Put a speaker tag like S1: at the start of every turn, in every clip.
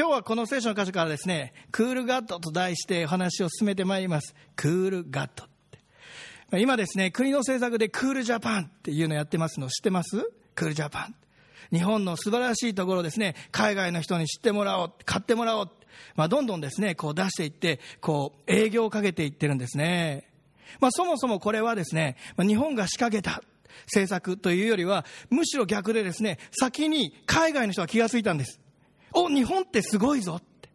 S1: 今日はこの聖書の箇所からですね、クールガットと題してお話を進めてまいります。クールガット。今ですね、国の政策でクールジャパンっていうのやってますの知ってます？クールジャパン。日本の素晴らしいところですね、海外の人に知ってもらおう、買ってもらおう。まあ、どんどんですね、こう出していって、こう営業をかけていってるんですね。まあ、そもそもこれはですね、日本が仕掛けた政策というよりは、むしろ逆でですね、先に海外の人は気がついたんです。お、日本ってすごいぞって。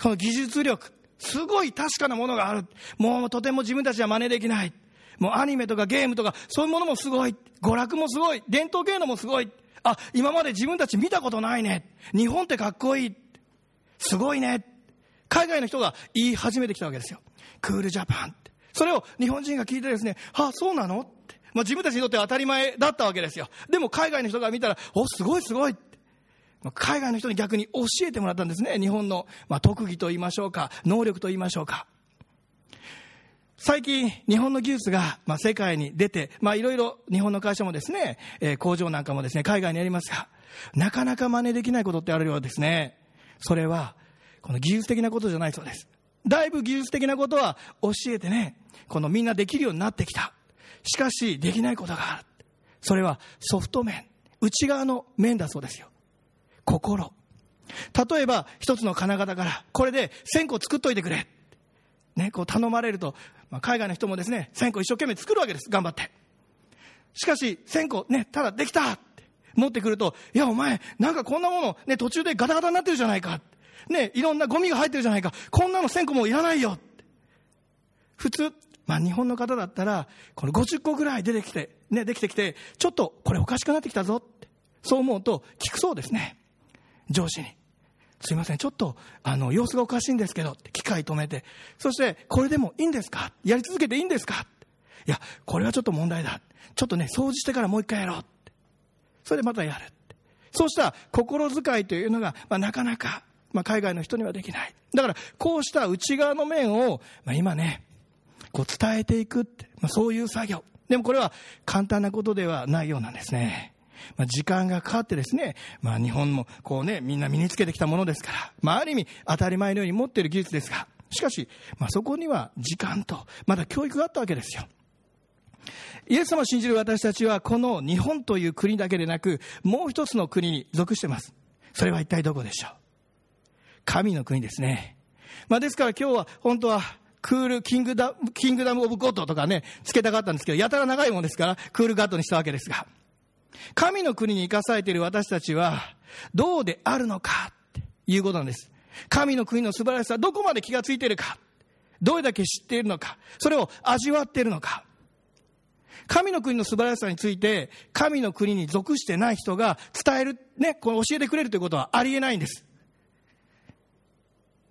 S1: この技術力、すごい確かなものがある。もうとても自分たちは真似できない。もうアニメとかゲームとか、そういうものもすごい。娯楽もすごい。伝統芸能もすごい。あ、今まで自分たち見たことないね。日本ってかっこいい。すごいね。海外の人が言い始めてきたわけですよ。クールジャパンって。それを日本人が聞いてですね、あ、そうなのって。まあ、自分たちにとっては当たり前だったわけですよ。でも海外の人が見たら、お、すごいすごい。海外の人に逆に教えてもらったんですね。日本の、まあ、特技と言いましょうか、能力と言いましょうか。最近、日本の技術が、まあ、世界に出て、まあ、いろいろ日本の会社もですね、えー、工場なんかもですね、海外にありますが、なかなか真似できないことってあるようですね。それは、この技術的なことじゃないそうです。だいぶ技術的なことは教えてね、このみんなできるようになってきた。しかし、できないことがある。それはソフト面、内側の面だそうですよ。心。例えば、一つの金型から、これで1000個作っといてくれ。ね、こう頼まれると、まあ、海外の人もですね、1000個一生懸命作るわけです。頑張って。しかし、1000個ね、ただできたって持ってくると、いや、お前、なんかこんなもの、ね、途中でガタガタになってるじゃないか。ね、いろんなゴミが入ってるじゃないか。こんなの1000個もいらないよ。普通、まあ日本の方だったら、この50個ぐらい出てきて、ね、できてきて、ちょっとこれおかしくなってきたぞって。そう思うと、聞くそうですね。上司に。すいません、ちょっと、あの、様子がおかしいんですけど、機械止めて、そして、これでもいいんですか？やり続けていいんですか？いや、これはちょっと問題だ。ちょっとね、掃除してからもう一回やろう。それでまたやる。そうした心遣いというのが、まあ、なかなか、まあ、海外の人にはできない。だから、こうした内側の面を、まあ、今ね、こう伝えていくって、まあ、そういう作業。でもこれは簡単なことではないようなんですね。まあ、時間がかかってですね、まあ、日本もこうね、みんな身につけてきたものですから、まあ、ある意味当たり前のように持っている技術ですが、しかし、まあ、そこには時間と、まだ教育があったわけですよ。イエス様を信じる私たちは、この日本という国だけでなく、もう一つの国に属してます。それは一体どこでしょう？神の国ですね。まあ、ですから今日は本当はクールキングダムキングダム・オブ・ゴッドとかね、つけたかったんですけど、やたら長いものですから、クールガッドにしたわけですが。神の国に生かされている私たちは、どうであるのかっていうことなんです。神の国の素晴らしさ、どこまで気がついているか、どれだけ知っているのか、それを味わっているのか。神の国の素晴らしさについて、神の国に属してない人が伝える、ね、この教えてくれるということはありえないんです。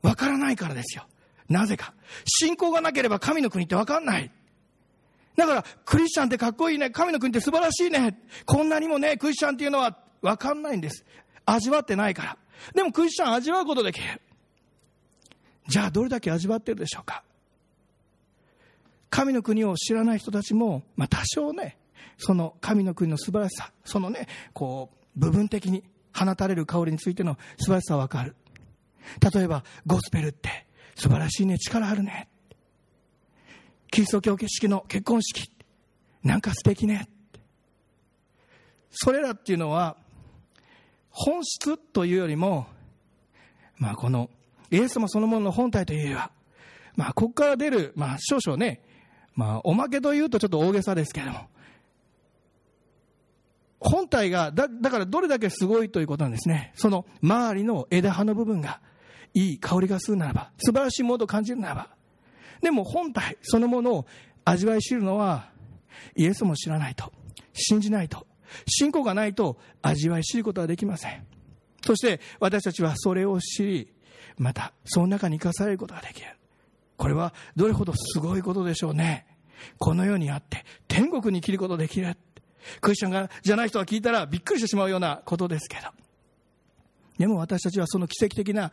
S1: わからないからですよ。なぜか。信仰がなければ神の国ってわかんない。だから、クリスチャンってかっこいいね。神の国って素晴らしいね。こんなにもね、クリスチャンっていうのはわかんないんです。味わってないから。でもクリスチャン味わうことできる。じゃあ、どれだけ味わってるでしょうか。神の国を知らない人たちも、まあ、多少ね、その神の国の素晴らしさ、そのね、こう、部分的に放たれる香りについての素晴らしさはわかる。例えば、ゴスペルって素晴らしいね、力あるね。キリスト教式の結婚式、なんか素敵ね。それらっていうのは、本質というよりも、まあこの、イエス様そのものの本体というよりは、まあここから出る、まあ少々ね、まあおまけというとちょっと大げさですけれども、本体が、だ、だからどれだけすごいということなんですね。その周りの枝葉の部分が、いい香りがするならば、素晴らしいものを感じるならば、でも本体そのものを味わい知るのはイエスも知らないと信じないと信仰がないと味わい知ることはできません。そして私たちはそれを知りまたその中に生かされることができる。これはどれほどすごいことでしょうね。この世にあって天国に生きることができる。クリスチャンがじゃない人が聞いたらびっくりしてしまうようなことですけど。でも私たちはその奇跡的な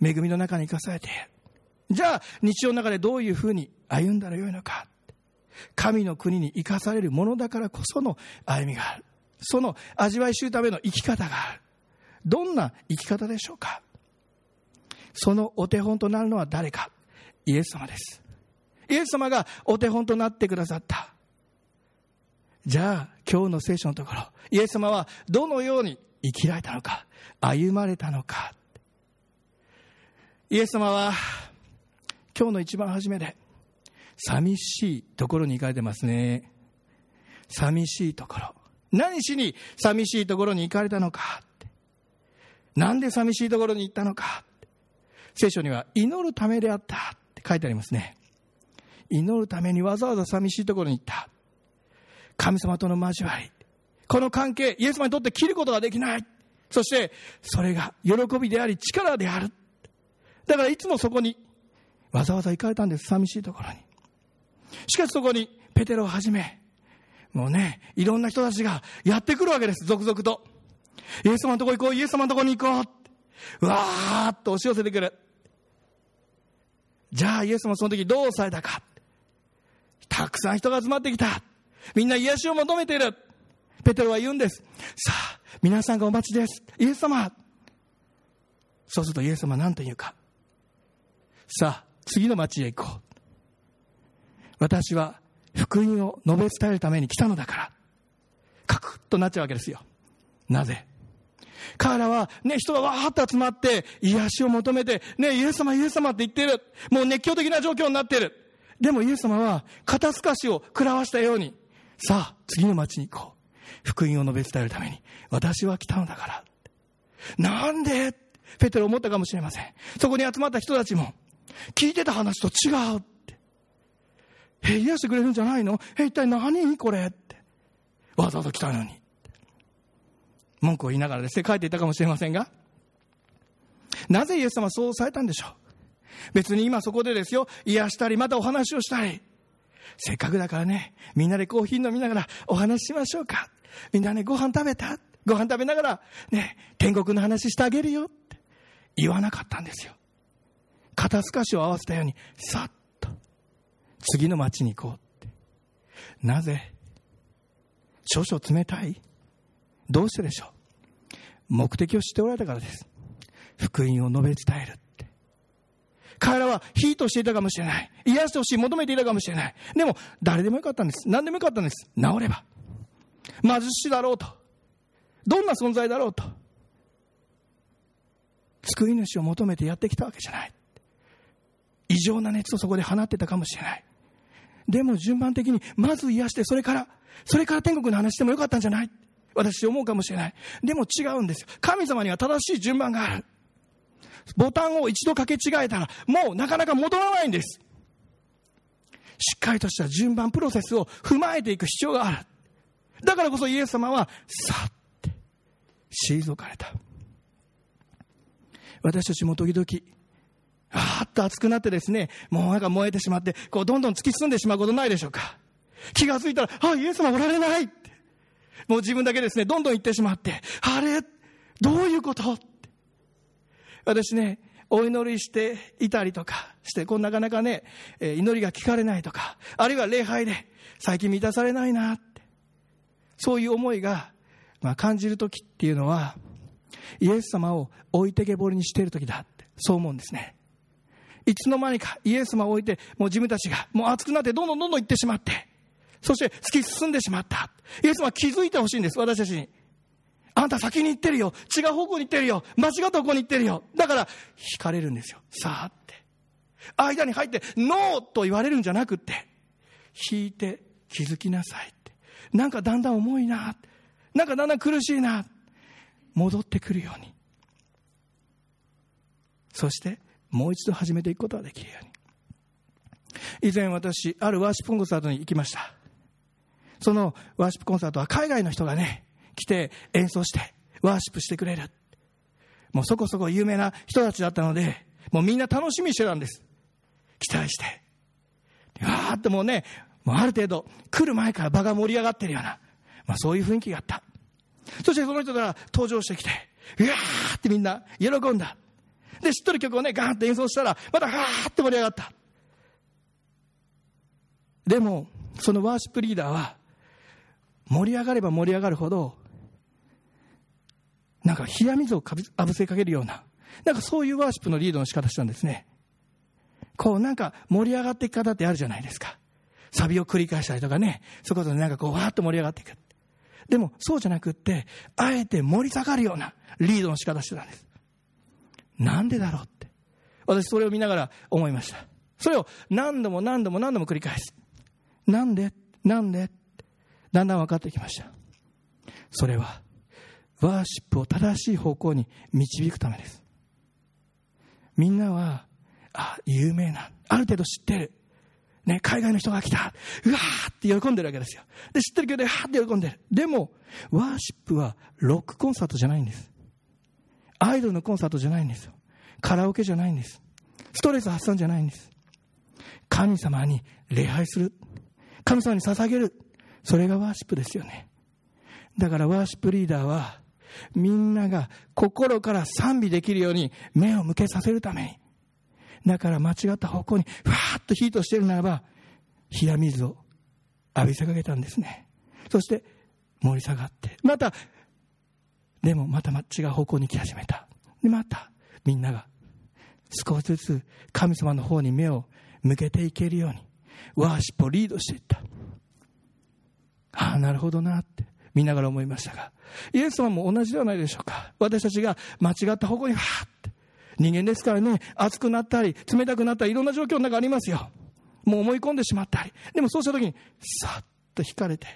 S1: 恵みの中に生かされているじゃあ、日常の中でどういうふうに歩んだらよいのか。神の国に生かされるものだからこその歩みがある。その味わい知るための生き方がある。どんな生き方でしょうかそのお手本となるのは誰かイエス様ですイエス様がお手本となってくださったじゃあ今日の聖書のところイエス様はどのように生きられたのか歩まれたのかイエス様は今日の一番初めで寂しいところに行かれてますね。寂しいところ。何しに寂しいところに行かれたのかなんで寂しいところに行ったのかって。聖書には祈るためであったって書いてありますね。祈るためにわざわざ寂しいところに行った。神様との交わり。この関係イエス様にとって切ることができない。そしてそれが喜びであり力である。だからいつもそこにわざわざ行かれたんです。寂しいところに。しかしそこにペテロをはじめもうねいろんな人たちがやってくるわけです。続々と。イエス様のとこ行こうイエス様のとこに行こううわーっと押し寄せてくる。じゃあイエス様その時どうされたか。たくさん人が集まってきた。みんな癒しを求めている。ペテロは言うんです。さあ皆さんがお待ちです。イエス様。そうするとイエス様は何と言うか。さあ次の町へ行こう私は福音を述べ伝えるために来たのだからカクッとなっちゃうわけですよなぜ？彼らはね、人がわーっと集まって、癒しを求めて、ね、イエス様、イエス様って言ってる。もう熱狂的な状況になってる。でもイエス様は、肩透かしを食らわしたように、さあ、次の町に行こう。福音を述べ伝えるために、私は来たのだから。なんで？ペテロ思ったかもしれません。そこに集まった人たちも、聞いてた話と違うって。え、癒してくれるんじゃないの？え、一体何これって。わざわざ来たのに。文句を言いながらですね、書いていたかもしれませんが、なぜイエス様はそうされたんでしょう？別に今そこでですよ、癒したり、またお話をしたり、せっかくだからね、みんなでコーヒー飲みながらお話ししましょうか。みんなね、ご飯食べた？ご飯食べながら、ね、天国の話してあげるよって言わなかったんですよ。肩透かしを合わせたように、さっと、次の町に行こうって。なぜ少々冷たい？どうしてでしょう？目的を知っておられたからです。福音を述べ伝えるって。彼らはヒートしていたかもしれない。癒してほしい、求めていたかもしれない。でも、誰でもよかったんです。何でもよかったんです。治れば。貧しいだろうと。どんな存在だろうと。救い主を求めてやってきたわけじゃない。異常な熱をそこで放ってたかもしれない。でも順番的に、まず癒して、それから、それから天国の話してもよかったんじゃない私思うかもしれない。でも違うんですよ。神様には正しい順番がある。ボタンを一度かけ違えたら、もうなかなか戻らないんです。しっかりとした順番、プロセスを踏まえていく必要がある。だからこそイエス様は、さって退かれた。私たちも時々、あーっと熱くなってですね、もうなんか燃えてしまって、こうどんどん突き進んでしまうことないでしょうか。気がついたら、あ、イエス様おられないって。もう自分だけですね、どんどん行ってしまって、あれ？どういうこと？って。私ね、お祈りしていたりとかして、こうなかなかね、え祈りが聞かれないとか、あるいは礼拝で最近満たされないなって、そういう思いが、まあ、感じる時っていうのは、イエス様を置いてけぼりにしている時だって、そう思うんですね。いつの間にかイエス様を置いて、もう自分たちがもう熱くなってどんどんどんどん行ってしまって、そして突き進んでしまった。イエス様は気づいてほしいんです、私たちに。あんた先に行ってるよ。違う方向に行ってるよ。間違った方向に行ってるよ。だから、惹かれるんですよ。さあって。間に入って、ノーと言われるんじゃなくって、引いて気づきなさいって。なんかだんだん重いな。なんかだんだん苦しいな。戻ってくるように。そして、もう一度始めていくことができるように。以前私、あるワーシップコンサートに行きました。そのワーシップコンサートは海外の人がね、来て演奏してワーシップしてくれる。もうそこそこ有名な人たちだったので、もうみんな楽しみにしてたんです。期待して。わーってもうね、もうある程度来る前から場が盛り上がってるような、まあそういう雰囲気があった。そしてその人が登場してきて、うわーってみんな喜んだ。で、知っとる曲をね、ガーンって演奏したら、またガーって盛り上がった。でも、そのワーシップリーダーは、盛り上がれば盛り上がるほど、なんか冷や水をかぶせかけるような、なんかそういうワーシップのリードの仕方したんですね。こうなんか盛り上がっていく方ってあるじゃないですか。サビを繰り返したりとかね、そういうことでなんかこうわーっと盛り上がっていく。でもそうじゃなくって、あえて盛り下がるようなリードの仕方してたんです。なんでだろうって。私それを見ながら思いました。それを何度も何度も何度も繰り返す。なんで？なんで？だんだん分かってきました。それは、ワーシップを正しい方向に導くためです。みんなは、あ、有名な、ある程度知ってる。ね、海外の人が来た。うわーって喜んでるわけですよ。で、知ってるけど、はーって喜んでる。でも、ワーシップはロックコンサートじゃないんです。アイドルのコンサートじゃないんですよ。カラオケじゃないんです。ストレス発散じゃないんです。神様に礼拝する。神様に捧げる。それがワーシップですよね。だからワーシップリーダーは、みんなが心から賛美できるように目を向けさせるために、だから間違った方向にふわーっとヒートしているならば、冷や水を浴びせかけたんですね。そして盛り下がって、また、でもまた違う方向に来始めた。で、またみんなが少しずつ神様の方に目を向けていけるように、ワーシップをリードしていった。ああ、なるほどなって見ながら思いましたが、イエス様も同じではないでしょうか。私たちが間違った方向にわーって。人間ですからね、熱くなったり、冷たくなったり、いろんな状況の中ありますよ。もう思い込んでしまったり。でもそうした時に、さっと引かれて、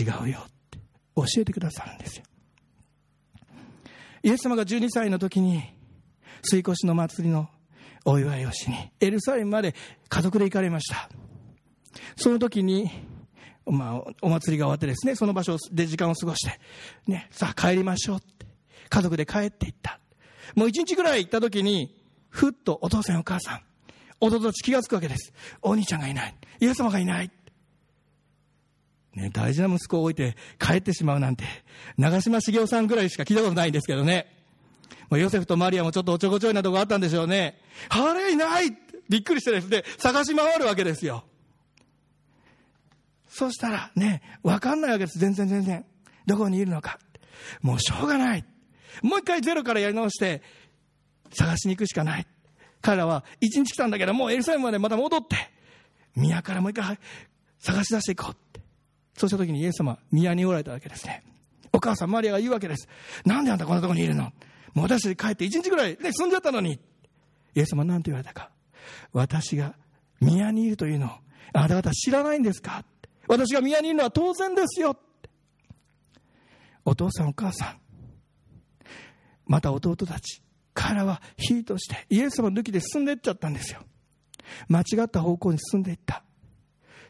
S1: 違うよって教えてくださるんですよ。イエス様が12歳の時に、水越の祭りのお祝いをしに、エルサレムまで家族で行かれました。その時に、まあ、お祭りが終わってですね、その場所で時間を過ごして、ね、さあ帰りましょうって、家族で帰っていった。もう一日ぐらい行った時に、ふっとお父さんお母さん、弟たち気がつくわけです。お兄ちゃんがいない。イエス様がいない。ね、大事な息子を置いて帰ってしまうなんて、長嶋茂雄さんぐらいしか聞いたことないんですけどね。もうヨセフとマリアもちょっとおちょこちょいなとこあったんでしょうね。あれいないびっくりしてですね、探し回るわけですよ。そしたらね、わかんないわけです。全然全然。どこにいるのか。もうしょうがない。もう一回ゼロからやり直して、探しに行くしかない。彼らは一日来たんだけど、もうエルサレムまでまた戻って、宮からもう一回探し出していこう。そうした時にイエス様、宮におられたわけですね。お母さんマリアが言うわけです。なんであんたこんなとこにいるの？もう私帰って一日ぐらい、ね、住んじゃったのに。イエス様なんて言われたか？私が宮にいるというのを、あなた方知らないんですか？私が宮にいるのは当然ですよ。お父さんお母さん、また弟たち、彼らはヒートしてイエス様抜きで進んでいっちゃったんですよ。間違った方向に進んでいった。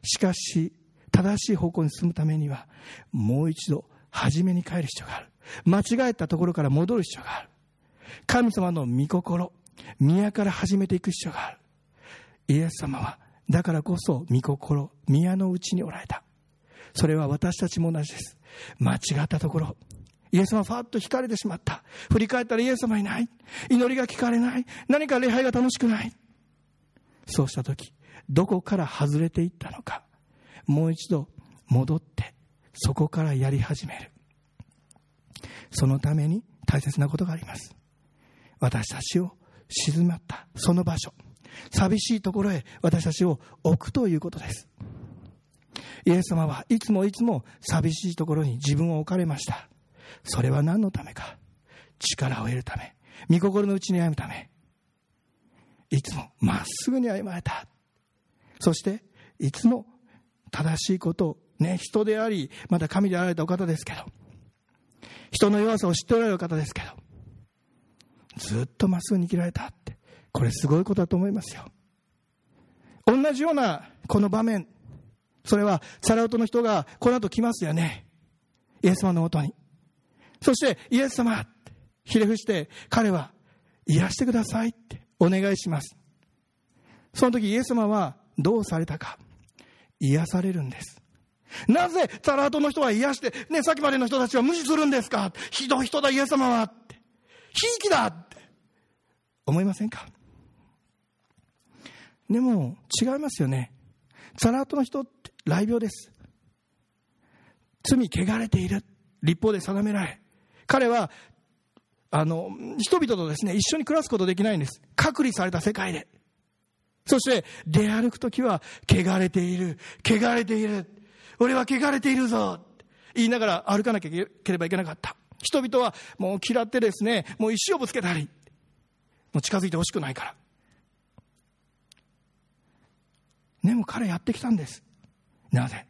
S1: しかし、正しい方向に進むためには、もう一度初めに帰る必要がある。間違えたところから戻る必要がある。神様の御心、宮から始めていく必要がある。イエス様はだからこそ、御心、宮のうちにおられた。それは私たちも同じです。間違ったところ、イエス様ファッと惹かれてしまった。振り返ったらイエス様いない。祈りが聞かれない。何か礼拝が楽しくない。そうした時、どこから外れていったのか、もう一度戻って、そこからやり始める。そのために大切なことがあります。私たちを静まったその場所。寂しいところへ私たちを置くということです。イエス様はいつもいつも寂しいところに自分を置かれました。それは何のためか。力を得るため。御心のうちに歩むため。いつもまっすぐに歩まれた。そして、いつも正しいことを、ね、人であり、また神であられたお方ですけど、人の弱さを知っておられる方ですけど、ずっとまっすぐに生きられたって。これすごいことだと思いますよ。同じようなこの場面、それはサラウトの人がこの後来ますよね。イエス様のもとに。そしてイエス様ってひれ伏して彼は癒してくださいってお願いします。その時イエス様はどうされたか。癒されるんです。なぜサラートの人は癒して、ね、さっきまでの人たちは無視するんですか？ひどい人だイエス様はって。ひいきだって思いませんか？でも違いますよね。サラートの人って雷病です。罪汚れている。立法で定められ。彼はあの、人々とですね、一緒に暮らすことできないんです。隔離された世界で。そして、出歩くときは、汚れている、汚れている、俺は汚れているぞ、言いながら歩かなければいけなかった。人々はもう嫌ってですね、もう石をぶつけたり、もう近づいてほしくないから。でも彼やってきたんです。なぜ？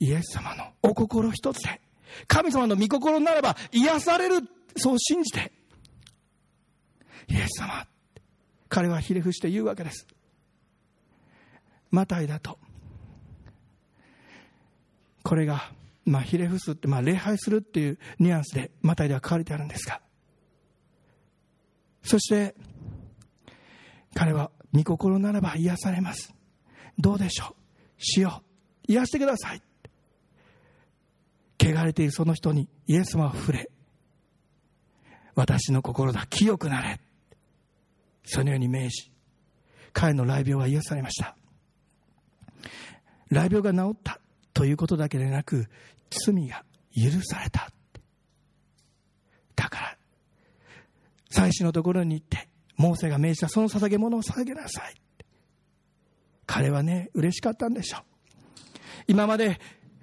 S1: イエス様のお心一つで、神様の御心ならば癒される、そう信じて、イエス様、彼はひれ伏して言うわけです。マタイだと、これが、まあ、ひれ伏すって、まあ、礼拝するっていうニュアンスで、マタイでは書かれてあるんですが、そして、彼は、御心ならば癒されます。どうでしょう？主よう、癒してください。汚れているその人にイエス様は触れ、私の心だ、清くなれ。そのように命じ、彼の雷病は癒されました。雷病が治ったということだけでなく、罪が許された。だから、祭司のところに行って、モーセが命じたその捧げ物を捧げなさい。彼はね、嬉しかったんでしょう。今まで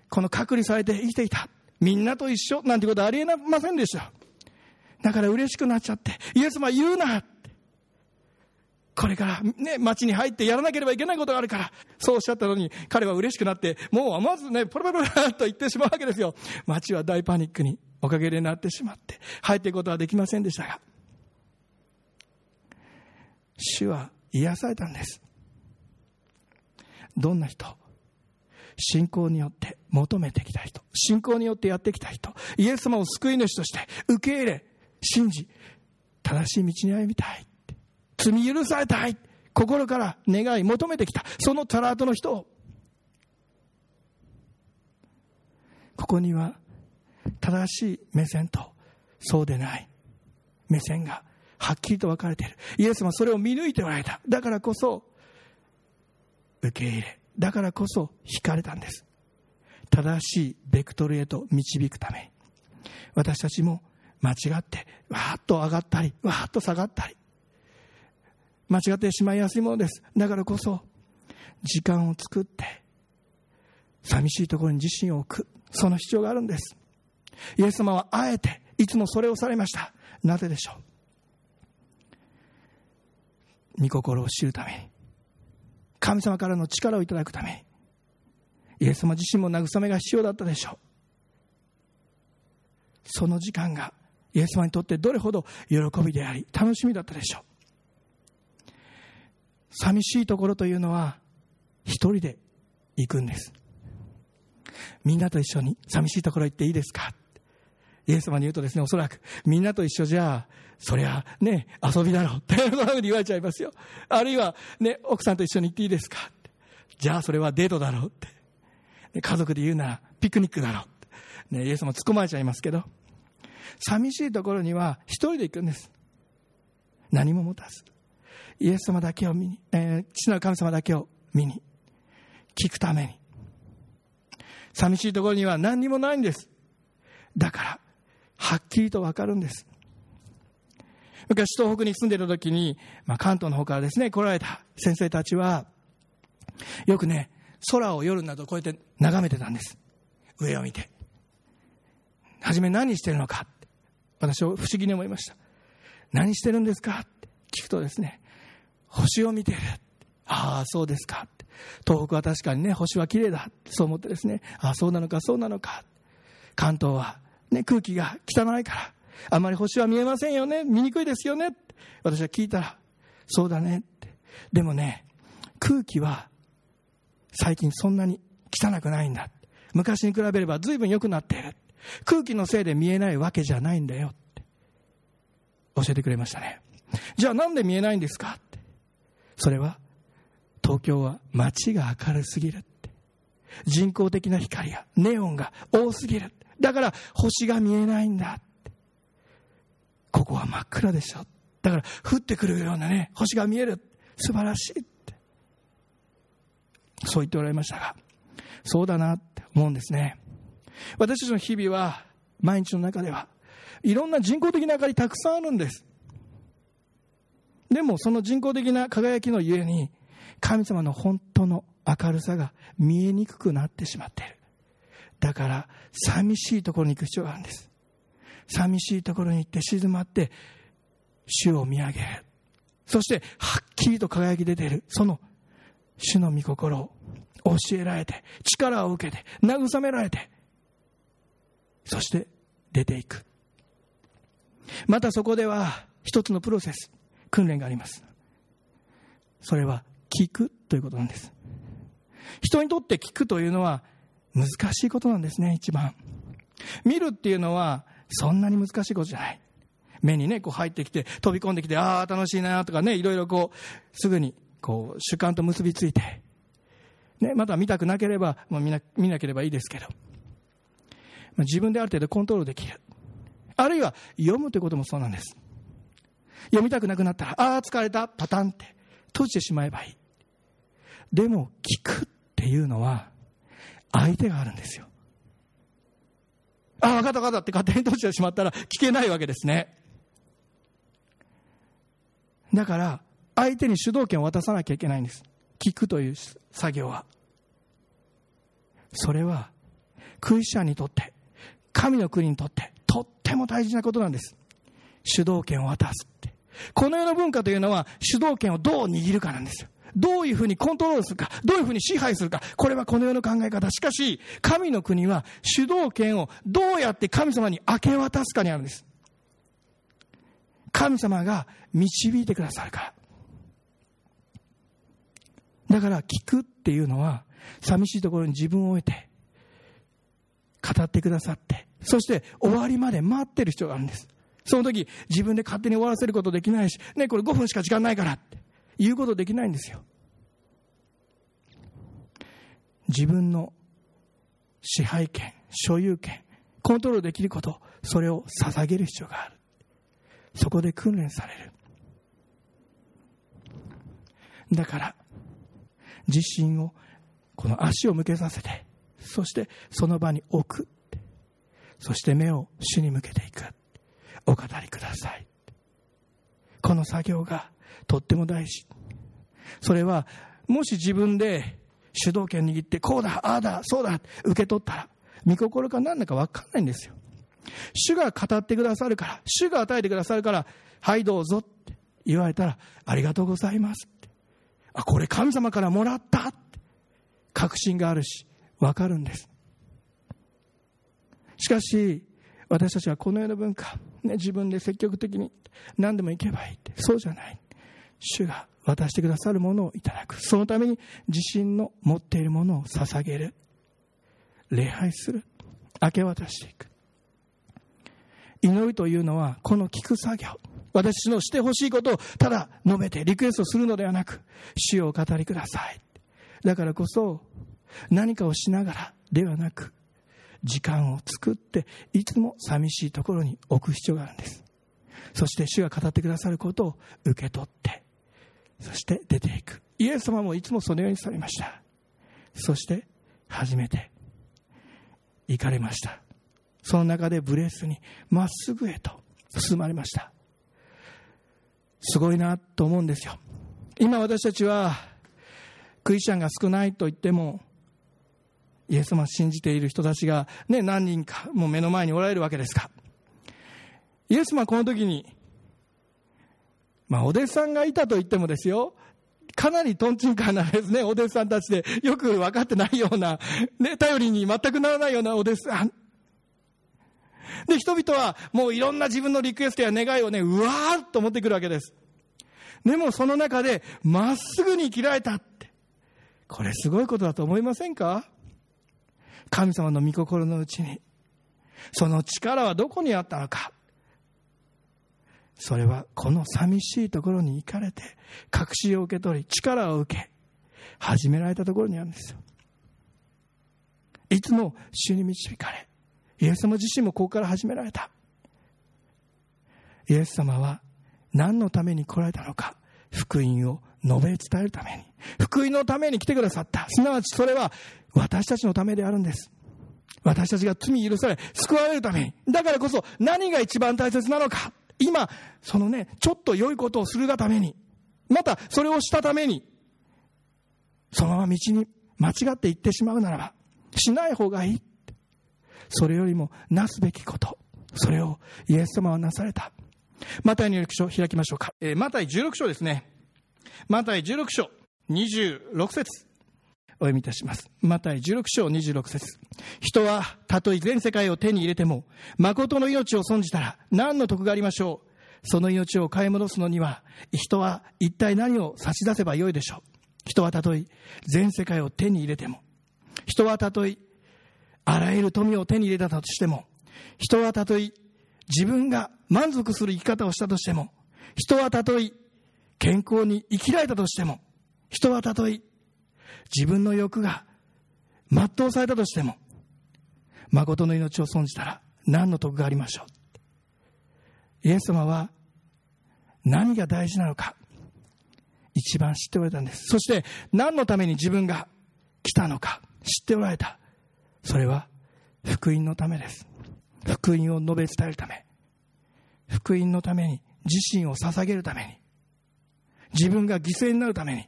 S1: この隔離されて生きていた。みんなと一緒なんてことはありえませんでした。だから嬉しくなっちゃって、イエス様言うなれからね、街に入ってやらなければいけないことがあるから、そうおっしゃったのに、彼は嬉しくなって、もうまずね、ポロポロポロと言ってしまうわけですよ。街は大パニックにおかげでなってしまって、入っていくことはできませんでしたが、主は癒されたんです。どんな人？信仰によって求めてきた人、信仰によってやってきた人、イエス様を救い主として受け入れ、信じ、正しい道に歩みたい。罪許されたい。心から願い、求めてきた。そのタラートの人を。ここには正しい目線とそうでない目線がはっきりと分かれている。イエスはそれを見抜いておられた。だからこそ受け入れ、だからこそ惹かれたんです。正しいベクトルへと導くため。私たちも間違って、わーっと上がったり、わーっと下がったり、間違ってしまいやすいものです。だからこそ、時間を作って、寂しいところに自身を置く、その必要があるんです。イエス様はあえて、いつもそれをされました。なぜでしょう？御心を知るために。神様からの力をいただくために、イエス様自身も慰めが必要だったでしょう。その時間がイエス様にとってどれほど喜びであり、楽しみだったでしょう。寂しいところというのは、一人で行くんです。みんなと一緒に寂しいところ行っていいですか？イエス様に言うとですね、おそらく、みんなと一緒じゃ、そりゃ、ね、遊びだろうって、そんなふうに言われちゃいますよ。あるいは、ね、奥さんと一緒に行っていいですか？じゃあ、それはデートだろうって。家族で言うなら、ピクニックだろうって。ね、イエス様突っ込まれちゃいますけど、寂しいところには一人で行くんです。何も持たず。イエス様だけを見に、えー、父なる神様だけを見に、聞くために。寂しいところには何にもないんです。だから、はっきりとわかるんです。昔東北に住んでいた時に、まあ、関東の方からですね、来られた先生たちは、よくね、空を夜などこうやって眺めてたんです。上を見て。はじめ何してるのかって。私は不思議に思いました。何してるんですかって聞くとですね、星を見てる。ああ、そうですか。東北は確かにね、星は綺麗だ。そう思ってですね、ああ、そうなのか、そうなのか。関東はね、空気が汚いから、あまり星は見えませんよね、見にくいですよね。私は聞いたら、そうだねって。でもね、空気は最近そんなに汚くないんだ。昔に比べれば随分良くなっている。空気のせいで見えないわけじゃないんだよって教えてくれましたね。じゃあなんで見えないんですか？それは東京は街が明るすぎるって。人工的な光やネオンが多すぎる。だから星が見えないんだって。ここは真っ暗でしょ。だから降ってくるようなね、星が見える。素晴らしいって。そう言っておられましたが、そうだなって思うんですね。私たちの日々は、毎日の中では、いろんな人工的な明かりたくさんあるんです。でもその人工的な輝きのゆえに、神様の本当の明るさが見えにくくなってしまっている。だから、寂しいところに行く必要があるんです。寂しいところに行って静まって、主を見上げる。そして、はっきりと輝き出ている、その主の御心を教えられて、力を受けて、慰められて、そして出ていく。またそこでは一つのプロセス、訓練があります。それは聞くということなんです。人にとって聞くというのは難しいことなんですね、一番。見るっていうのはそんなに難しいことじゃない。目にね、こう入ってきて、飛び込んできて、ああ、楽しいなとかね、いろいろこう、すぐに、こう、主観と結びついて、ね、また見たくなければ、まあ、見な見なければいいですけど、ま、自分である程度コントロールできる。あるいは、読むということもそうなんです。読みたくなくなったら、ああ、疲れた、パタンって閉じてしまえばいい。でも、聞くっていうのは、相手があるんですよ。ああ、分かった分かったって勝手に閉じてしまったら聞けないわけですね。だから、相手に主導権を渡さなきゃいけないんです。聞くという作業は。それは、クリスチャンにとって、神の国にとって、とっても大事なことなんです。主導権を渡す。この世の文化というのは、主導権をどう握るかなんですよ。どういうふうにコントロールするか、どういうふうに支配するか、これはこの世の考え方。しかし、神の国は主導権をどうやって神様に明け渡すかにあるんです。神様が導いてくださるから。だから聞くっていうのは、寂しいところに自分を置いて、語ってくださって、そして終わりまで待ってる必要があるんです。その時、自分で勝手に終わらせることできないし、ね、これ5分しか時間ないからって、言うことできないんですよ。自分の支配権、所有権、コントロールできること、それを捧げる必要がある。そこで訓練される。だから、自身を、この足を向けさせて、そしてその場に置く。そして目を主に向けていく。お語りください。この作業がとっても大事。それは、もし自分で主導権握って、こうだ、ああだ、そうだ、受け取ったら、見心か何だか分かんないんですよ。主が語ってくださるから、主が与えてくださるから、はいどうぞって言われたら、ありがとうございますって。あ、これ神様からもらったって。確信があるし、分かるんです。しかし、私たちはこの世の文化、ね、自分で積極的に何でも行けばいいって、そうじゃない。主が渡してくださるものをいただく。そのために自身の持っているものを捧げる。礼拝する。明け渡していく。祈りというのは、この聞く作業。私のしてほしいことをただ述べてリクエストするのではなく、主をお語りください。だからこそ、何かをしながらではなく、時間を作って、いつも寂しいところに置く必要があるんです。そして主が語ってくださることを受け取って、そして出ていく。イエス様もいつもそのようにされました。そして初めて行かれました。その中でブレスにまっすぐへと進まれました。すごいなと思うんですよ。今私たちはクリスチャンが少ないと言ってもイエス様を信じている人たちが、ね、何人かもう目の前におられるわけですか。イエス様はこの時にまあ、お弟子さんがいたと言ってもですよ、かなりトンチンカンなですね、お弟子さんたちで、よく分かってないような、ね、頼りに全くならないようなお弟子さん。で、人々はもういろんな自分のリクエストや願いをね、うわーっと持ってくるわけです。でもその中で、まっすぐに生きられたって。これすごいことだと思いませんか？神様の御心のうちに。その力はどこにあったのか。それはこの寂しいところに行かれて、確信を受け取り、力を受け、始められたところにあるんですよ。いつも主に導かれ、イエス様自身もここから始められた。イエス様は何のために来られたのか、福音を述べ伝えるために、福音のために来てくださった。すなわちそれは私たちのためであるんです。私たちが罪許され、救われるために。だからこそ何が一番大切なのか。今、そのね、ちょっと良いことをするがために、またそれをしたために、そのまま道に間違って行ってしまうならば、しない方がいい。それよりもなすべきこと。それをイエス様はなされた。マタイの16章開きましょうか。えー、マタイ16章ですね。マタイ16章26節お読みいたします。マタイ16章26節人はたとえ全世界を手に入れても、誠の命を損じたら何の得がありましょう。その命を買い戻すのには、人は一体何を差し出せばよいでしょう。人はたとえ全世界を手に入れても、人はたとえあらゆる富を手に入れたとしても、人はたとえ自分が満足する生き方をしたとしても、人はたとえ健康に生きられたとしても、人はたとえ自分の欲が全うされたとしても、誠の命を損じたら何の得がありましょう？イエス様は何が大事なのか、一番知っておられたんです。そして何のために自分が来たのか知っておられた。それは福音のためです。福音を述べ伝えるため。福音のために自身を捧げるために。自分が犠牲になるために。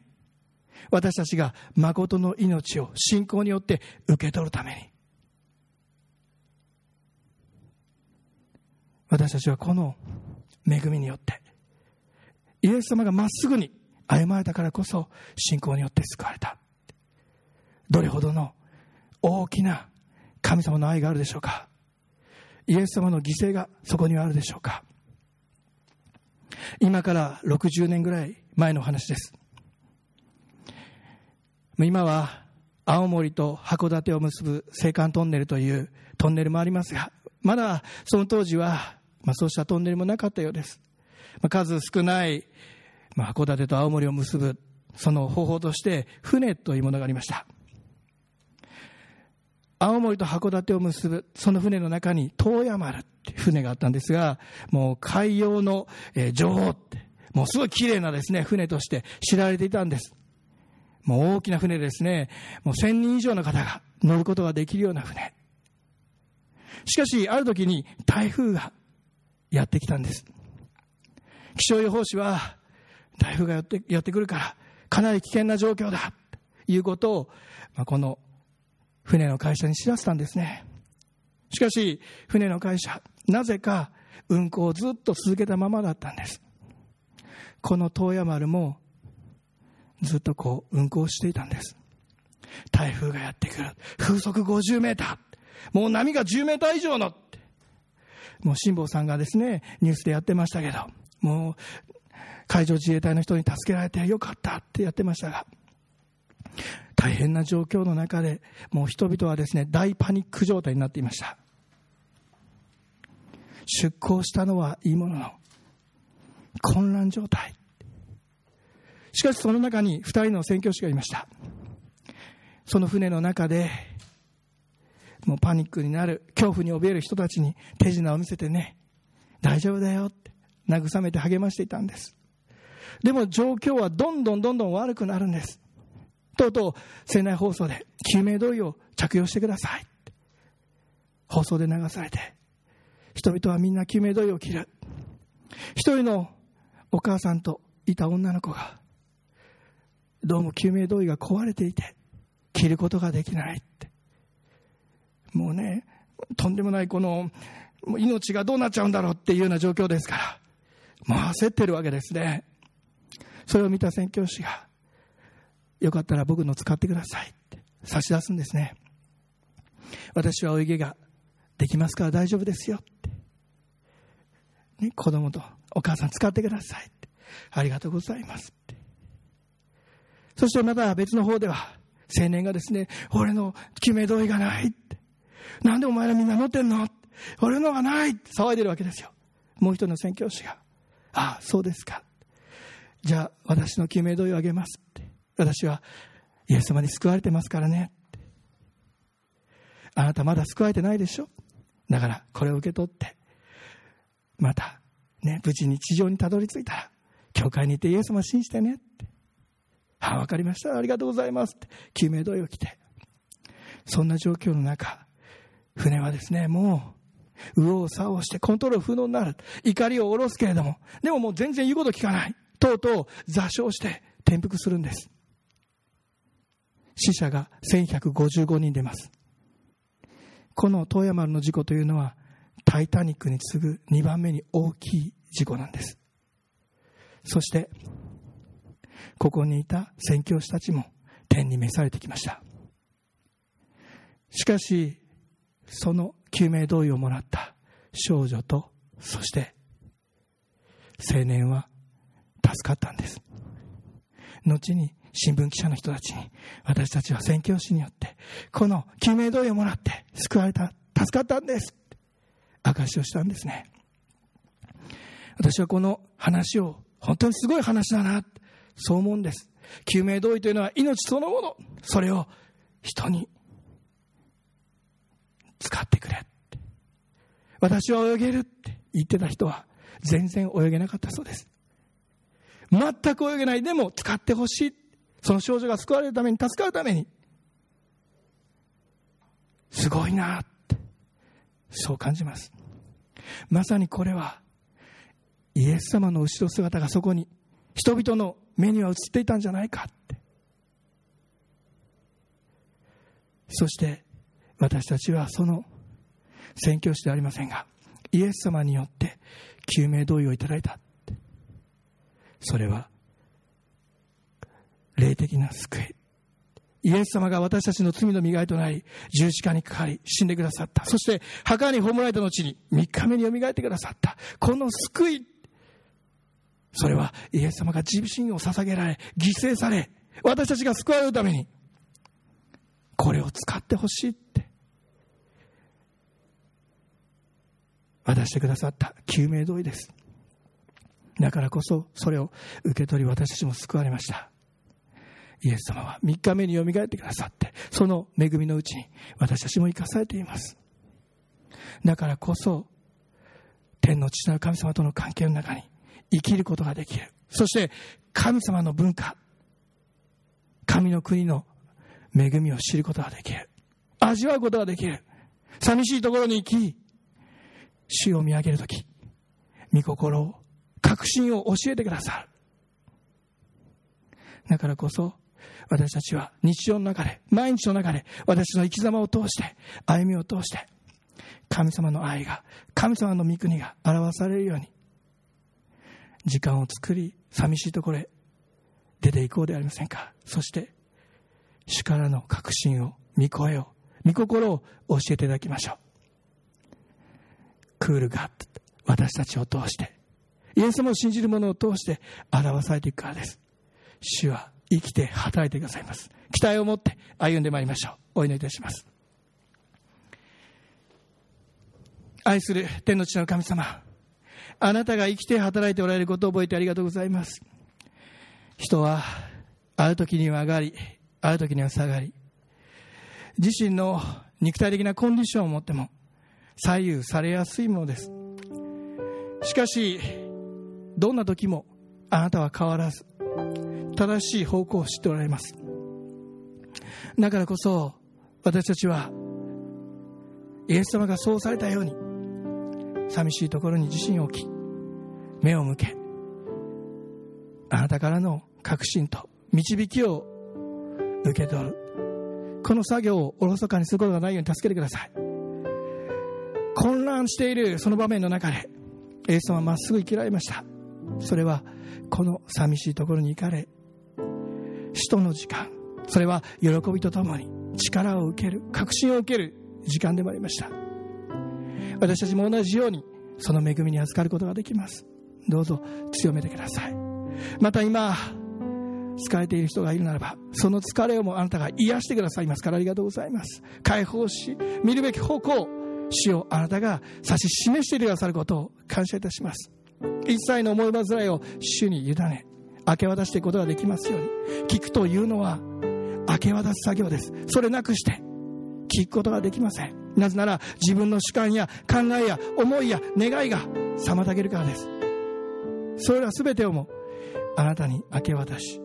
S1: 私たちが誠の命を信仰によって受け取るために。私たちはこの恵みによって、イエス様がまっすぐに歩まれたからこそ信仰によって救われた。どれほどの大きな神様の愛があるでしょうか。イエス様の犠牲がそこにはあるでしょうか。今から60年ぐらい前の話です。今は青森と函館を結ぶ青函トンネルというトンネルもありますが、まだその当時は、まあ、そうしたトンネルもなかったようです。まあ、数少ない、まあ、函館と青森を結ぶその方法として船というものがありました。青森と函館を結ぶその船の中に遠山丸って船があったんですが、もう海洋の女王って、もうすごい綺麗なですね、船として知られていたんです。もう大きな船ですね。もう千人以上の方が乗ることができるような船。しかし、ある時に台風がやってきたんです。気象予報士は、台風がやってやってくるから、かなり危険な状況だ、ということを、まあ、この船の会社に知らせたんですね。しかし、船の会社、なぜか運航をずっと続けたままだったんです。この東山丸もずっとこう運行していたんです。台風がやってくる。風速50メーター。もう波が10メーター以上の。もう辛坊さんがですね、ニュースでやってましたけど、もう海上自衛隊の人に助けられてよかったってやってましたが、大変な状況の中で、もう人々はですね、大パニック状態になっていました。出航したのはいいものの、混乱状態。しかしその中に2人の宣教師がいました。その船の中でもうパニックになる恐怖に怯える人たちに手品を見せてね大丈夫だよって慰めて励ましていたんです。でも状況はどんどんどんどん悪くなるんです。とうとう船内放送で救命胴衣を着用してください放送で流されて人々はみんな救命胴衣を着る。一人のお母さんといた女の子がどうも救命胴衣が壊れていて着ることができないって。もうねとんでもないこの命がどうなっちゃうんだろうっていうような状況ですからもう焦ってるわけですね。それを見た宣教師がよかったら僕の使ってくださいって差し出すんですね。私は泳ぎができますから大丈夫ですよって、ね、子供とお母さん使ってくださいって。ありがとうございます。そしてまた別の方では、青年がですね、俺の決め同意がないって。なんでお前らみんな乗ってんの俺のがないって騒いでるわけですよ。もう一人の宣教師が、ああ、そうですか。じゃあ私の救命同意をあげますって。私はイエス様に救われてますからねって。あなたまだ救われてないでしょだからこれを受け取って、またね、無事に地上にたどり着いたら、教会に行ってイエス様を信じてねって。あ、わかりました。ありがとうございます。って、救命胴衣を着て。そんな状況の中、船はですね、もう、右往左往してコントロール不能になる。怒りを下ろすけれども、でももう全然言うこと聞かない。とうとう座礁して転覆するんです。死者が1155人出ます。この遠山の事故というのは、タイタニックに次ぐ2番目に大きい事故なんです。そして、ここにいた宣教師たちも天に召されてきました。しかし、その救命同意をもらった少女と、そして青年は助かったんです。後に新聞記者の人たちに、私たちは宣教師によって、この救命同意をもらって救われた、助かったんです。証しをしたんですね。私はこの話を本当にすごい話だな、そう思うんです。救命同意というのは命そのもの。それを人に使ってくれ。私は泳げるって言ってた人は全然泳げなかったそうです。全く泳げないでも使ってほしい。その少女が救われるために、助かるために。すごいなって、そう感じます。まさにこれは、イエス様の後ろ姿がそこに、人々の目には映っていたんじゃないかって。そして、私たちはその宣教師ではありませんが、イエス様によって救命同意をいただいた。それは、霊的な救い。イエス様が私たちの罪の磨いとなり、十字架にかかり、死んでくださった。そして、墓に葬られた後に、3日目によみがえってくださった。この救い。それは、イエス様が自身を捧げられ、犠牲され、私たちが救われるために、これを使ってほしいって、渡してくださった救命同意です。だからこそそれを受け取り私たちも救われましたイエス様は3日目によみがえってくださってその恵みのうちに私たちも生かされていますだからこそ天の父なる神様との関係の中に生きることができる。そして神様の文化。神の国の恵みを知ることができる。味わうことができる。寂しいところに行き主を見上げるとき御心を確信を教えてくださる。だからこそ、私たちは日常の中で、毎日の中で、私の生き様を通して、歩みを通して、神様の愛が、神様の御国が表されるように、時間を作り、寂しいところへ出ていこうではありませんか。そして、主からの確信を、御声を、御心を教えていただきましょう。クールガッ私たちを通して、イエス様を信じる者を通して表されていくからです。主は生きて働いてくださいます。期待を持って歩んでまいりましょう。お祈りいたします。愛する天の地の神様、あなたが生きて働いておられることを覚えてありがとうございます。人は、ある時には上がり、ある時には下がり、自身の肉体的なコンディションを持っても左右されやすいものです。しかし、どんな時もあなたは変わらず正しい方向を知っておられますだからこそ私たちはイエス様がそうされたように寂しいところに自身を置き目を向けあなたからの確信と導きを受け取る。この作業をおろそかにすることがないように助けてください。混乱しているその場面の中でイエス様はまっすぐ生きられました。それはこの寂しいところに行かれ使徒の時間。それは喜びとともに力を受ける確信を受ける時間でもありました。私たちも同じようにその恵みに預かることができます。どうぞ強めてください。また今疲れている人がいるならばその疲れをもあなたが癒してくださいます。からありがとうございます。解放し見るべき方向主をあなたが指し示してくださることを感謝いたします。一切の思い煩いを主に委ね明け渡していくことができますように聞くというのは明け渡す作業です。それなくして聞くことができません。なぜなら自分の主観や考えや思いや願いが妨げるからです。それら全てをもあなたに明け渡し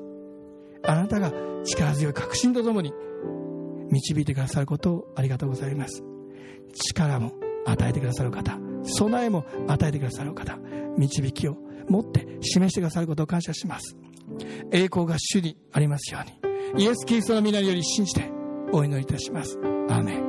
S1: あなたが力強い確信とともに導いてくださることをありがとうございます。力も与えてくださる方備えも与えてくださる方導きを持って示してくださることを感謝します。栄光が主にありますようにイエス・キリストの皆により信じてお祈りいたします。アーメン。